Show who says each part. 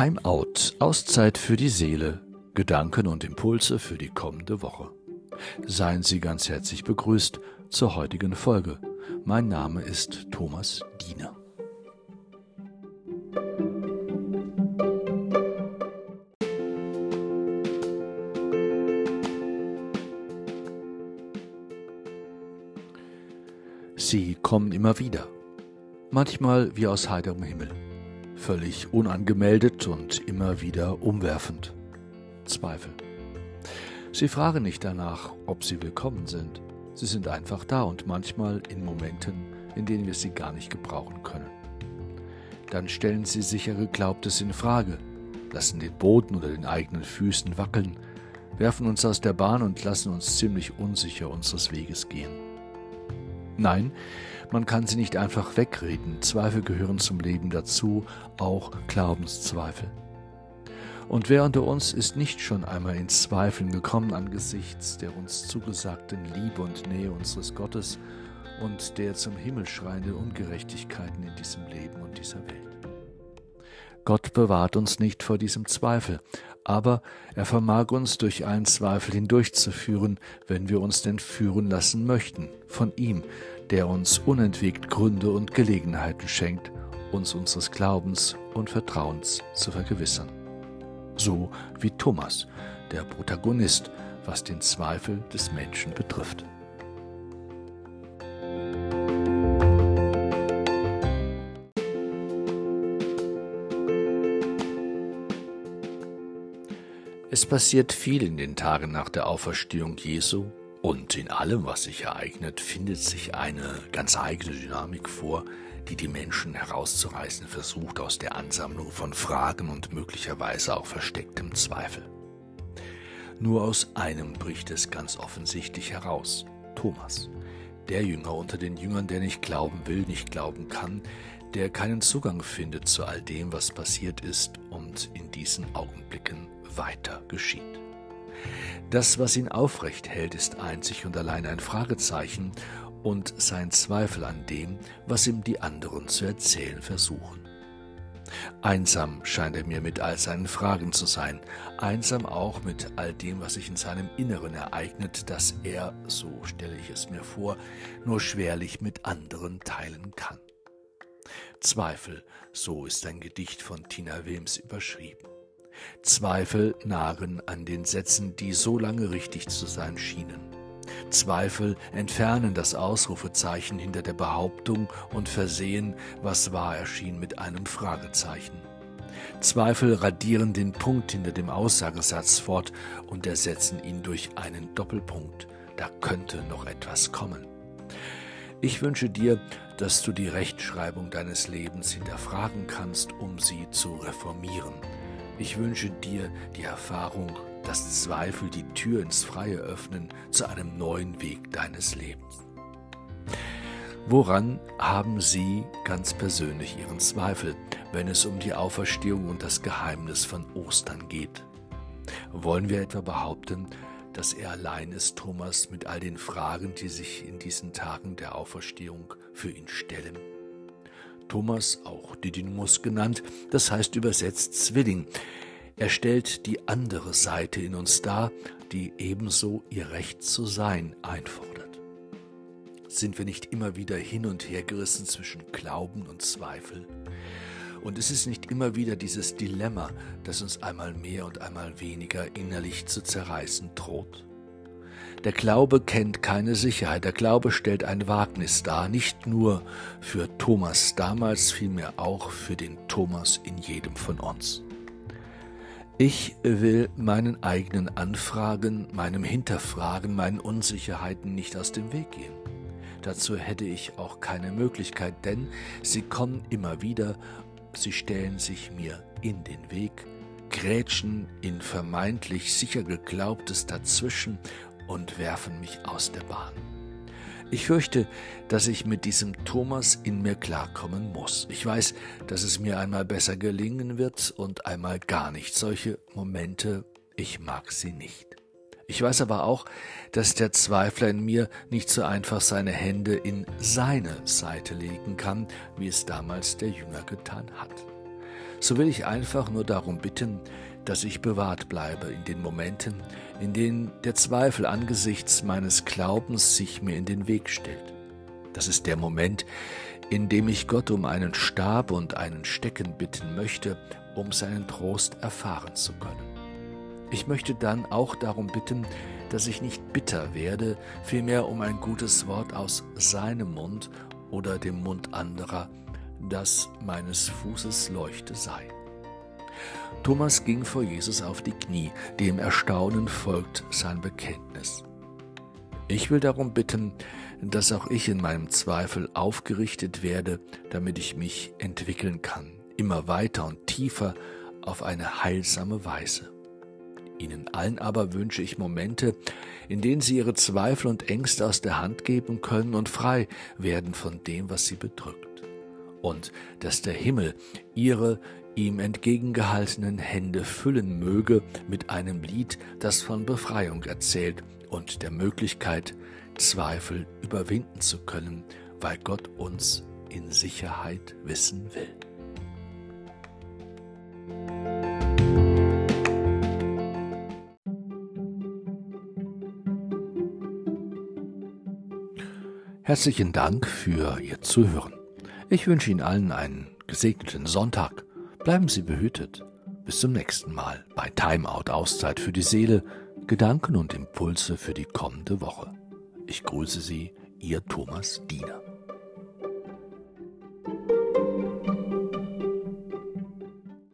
Speaker 1: Time Out, Auszeit für die Seele, Gedanken und Impulse für die kommende Woche. Seien Sie ganz herzlich begrüßt zur heutigen Folge. Mein Name ist Thomas Diener. Sie kommen immer wieder, manchmal wie aus heiterem Himmel, völlig unangemeldet und immer wieder umwerfend. Zweifel. Sie fragen nicht danach, ob sie willkommen sind. Sie sind einfach da und manchmal in Momenten, in denen wir sie gar nicht gebrauchen können. Dann stellen sie sicher Geglaubtes in Frage, lassen den Boden unter den eigenen Füßen wackeln, werfen uns aus der Bahn und lassen uns ziemlich unsicher unseres Weges gehen. Nein, man kann sie nicht einfach wegreden. Zweifel gehören zum Leben dazu, auch Glaubenszweifel. Und wer unter uns ist nicht schon einmal in Zweifeln gekommen angesichts der uns zugesagten Liebe und Nähe unseres Gottes und der zum Himmel schreienden Ungerechtigkeiten in diesem Leben und dieser Welt? Gott bewahrt uns nicht vor diesem Zweifel, aber er vermag uns durch einen Zweifel hindurchzuführen, wenn wir uns denn führen lassen möchten, von ihm, der uns unentwegt Gründe und Gelegenheiten schenkt, uns unseres Glaubens und Vertrauens zu vergewissern. So wie Thomas, der Protagonist, was den Zweifel des Menschen betrifft. Es passiert viel in den Tagen nach der Auferstehung Jesu und in allem, was sich ereignet, findet sich eine ganz eigene Dynamik vor, die die Menschen herauszureißen versucht aus der Ansammlung von Fragen und möglicherweise auch verstecktem Zweifel. Nur aus einem bricht es ganz offensichtlich heraus, Thomas, der Jünger unter den Jüngern, der nicht glauben will, nicht glauben kann, der keinen Zugang findet zu all dem, was passiert ist und in diesen Augenblicken weiter geschieht. Das, was ihn aufrecht hält, ist einzig und allein ein Fragezeichen und sein Zweifel an dem, was ihm die anderen zu erzählen versuchen. Einsam scheint er mir mit all seinen Fragen zu sein, einsam auch mit all dem, was sich in seinem Inneren ereignet, das er, so stelle ich es mir vor, nur schwerlich mit anderen teilen kann. Zweifel, so ist ein Gedicht von Tina Wilms überschrieben. Zweifel nagen an den Sätzen, die so lange richtig zu sein schienen. Zweifel entfernen das Ausrufezeichen hinter der Behauptung und versehen, was wahr erschien, mit einem Fragezeichen. Zweifel radieren den Punkt hinter dem Aussagesatz fort und ersetzen ihn durch einen Doppelpunkt. Da könnte noch etwas kommen. Ich wünsche dir, dass du die Rechtschreibung deines Lebens hinterfragen kannst, um sie zu reformieren. Ich wünsche dir die Erfahrung, dass Zweifel die Tür ins Freie öffnen zu einem neuen Weg deines Lebens. Woran haben Sie ganz persönlich Ihren Zweifel, wenn es um die Auferstehung und das Geheimnis von Ostern geht? Wollen wir etwa behaupten, dass er allein ist, Thomas, mit all den Fragen, die sich in diesen Tagen der Auferstehung für ihn stellen? Thomas, auch Didymus genannt, das heißt übersetzt Zwilling. Er stellt die andere Seite in uns dar, die ebenso ihr Recht zu sein einfordert. Sind wir nicht immer wieder hin und her gerissen zwischen Glauben und Zweifel? Und es ist nicht immer wieder dieses Dilemma, das uns einmal mehr und einmal weniger innerlich zu zerreißen droht? Der Glaube kennt keine Sicherheit, der Glaube stellt ein Wagnis dar, nicht nur für Thomas damals, vielmehr auch für den Thomas in jedem von uns. Ich will meinen eigenen Anfragen, meinem Hinterfragen, meinen Unsicherheiten nicht aus dem Weg gehen. Dazu hätte ich auch keine Möglichkeit, denn sie kommen immer wieder, sie stellen sich mir in den Weg, grätschen in vermeintlich sicher geglaubtes dazwischen und werfen mich aus der Bahn. Ich fürchte, dass ich mit diesem Thomas in mir klarkommen muss. Ich weiß, dass es mir einmal besser gelingen wird und einmal gar nicht. Solche Momente, ich mag sie nicht. Ich weiß aber auch, dass der Zweifler in mir nicht so einfach seine Hände in seine Seite legen kann, wie es damals der Jünger getan hat. so will ich einfach nur darum bitten, dass ich bewahrt bleibe in den Momenten, in denen der Zweifel angesichts meines Glaubens sich mir in den Weg stellt. Das ist der Moment, in dem ich Gott um einen Stab und einen Stecken bitten möchte, um seinen Trost erfahren zu können. Ich möchte dann auch darum bitten, dass ich nicht bitter werde, vielmehr um ein gutes Wort aus seinem Mund oder dem Mund anderer, dass meines Fußes Leuchte sei. Thomas ging vor Jesus auf die Knie, dem Erstaunen folgt sein Bekenntnis. Ich will darum bitten, dass auch ich in meinem Zweifel aufgerichtet werde, damit ich mich entwickeln kann, immer weiter und tiefer auf eine heilsame Weise. Ihnen allen aber wünsche ich Momente, in denen Sie Ihre Zweifel und Ängste aus der Hand geben können und frei werden von dem, was Sie bedrückt. Und dass der Himmel Ihre ihm entgegengehaltenen Hände füllen möge mit einem Lied, das von Befreiung erzählt und der Möglichkeit, Zweifel überwinden zu können, weil Gott uns in Sicherheit wissen will. Herzlichen Dank für Ihr Zuhören. Ich wünsche Ihnen allen einen gesegneten Sonntag. Bleiben Sie behütet. Bis zum nächsten Mal bei Timeout Auszeit für die Seele, Gedanken und Impulse für die kommende Woche. Ich grüße Sie, Ihr Thomas Diener.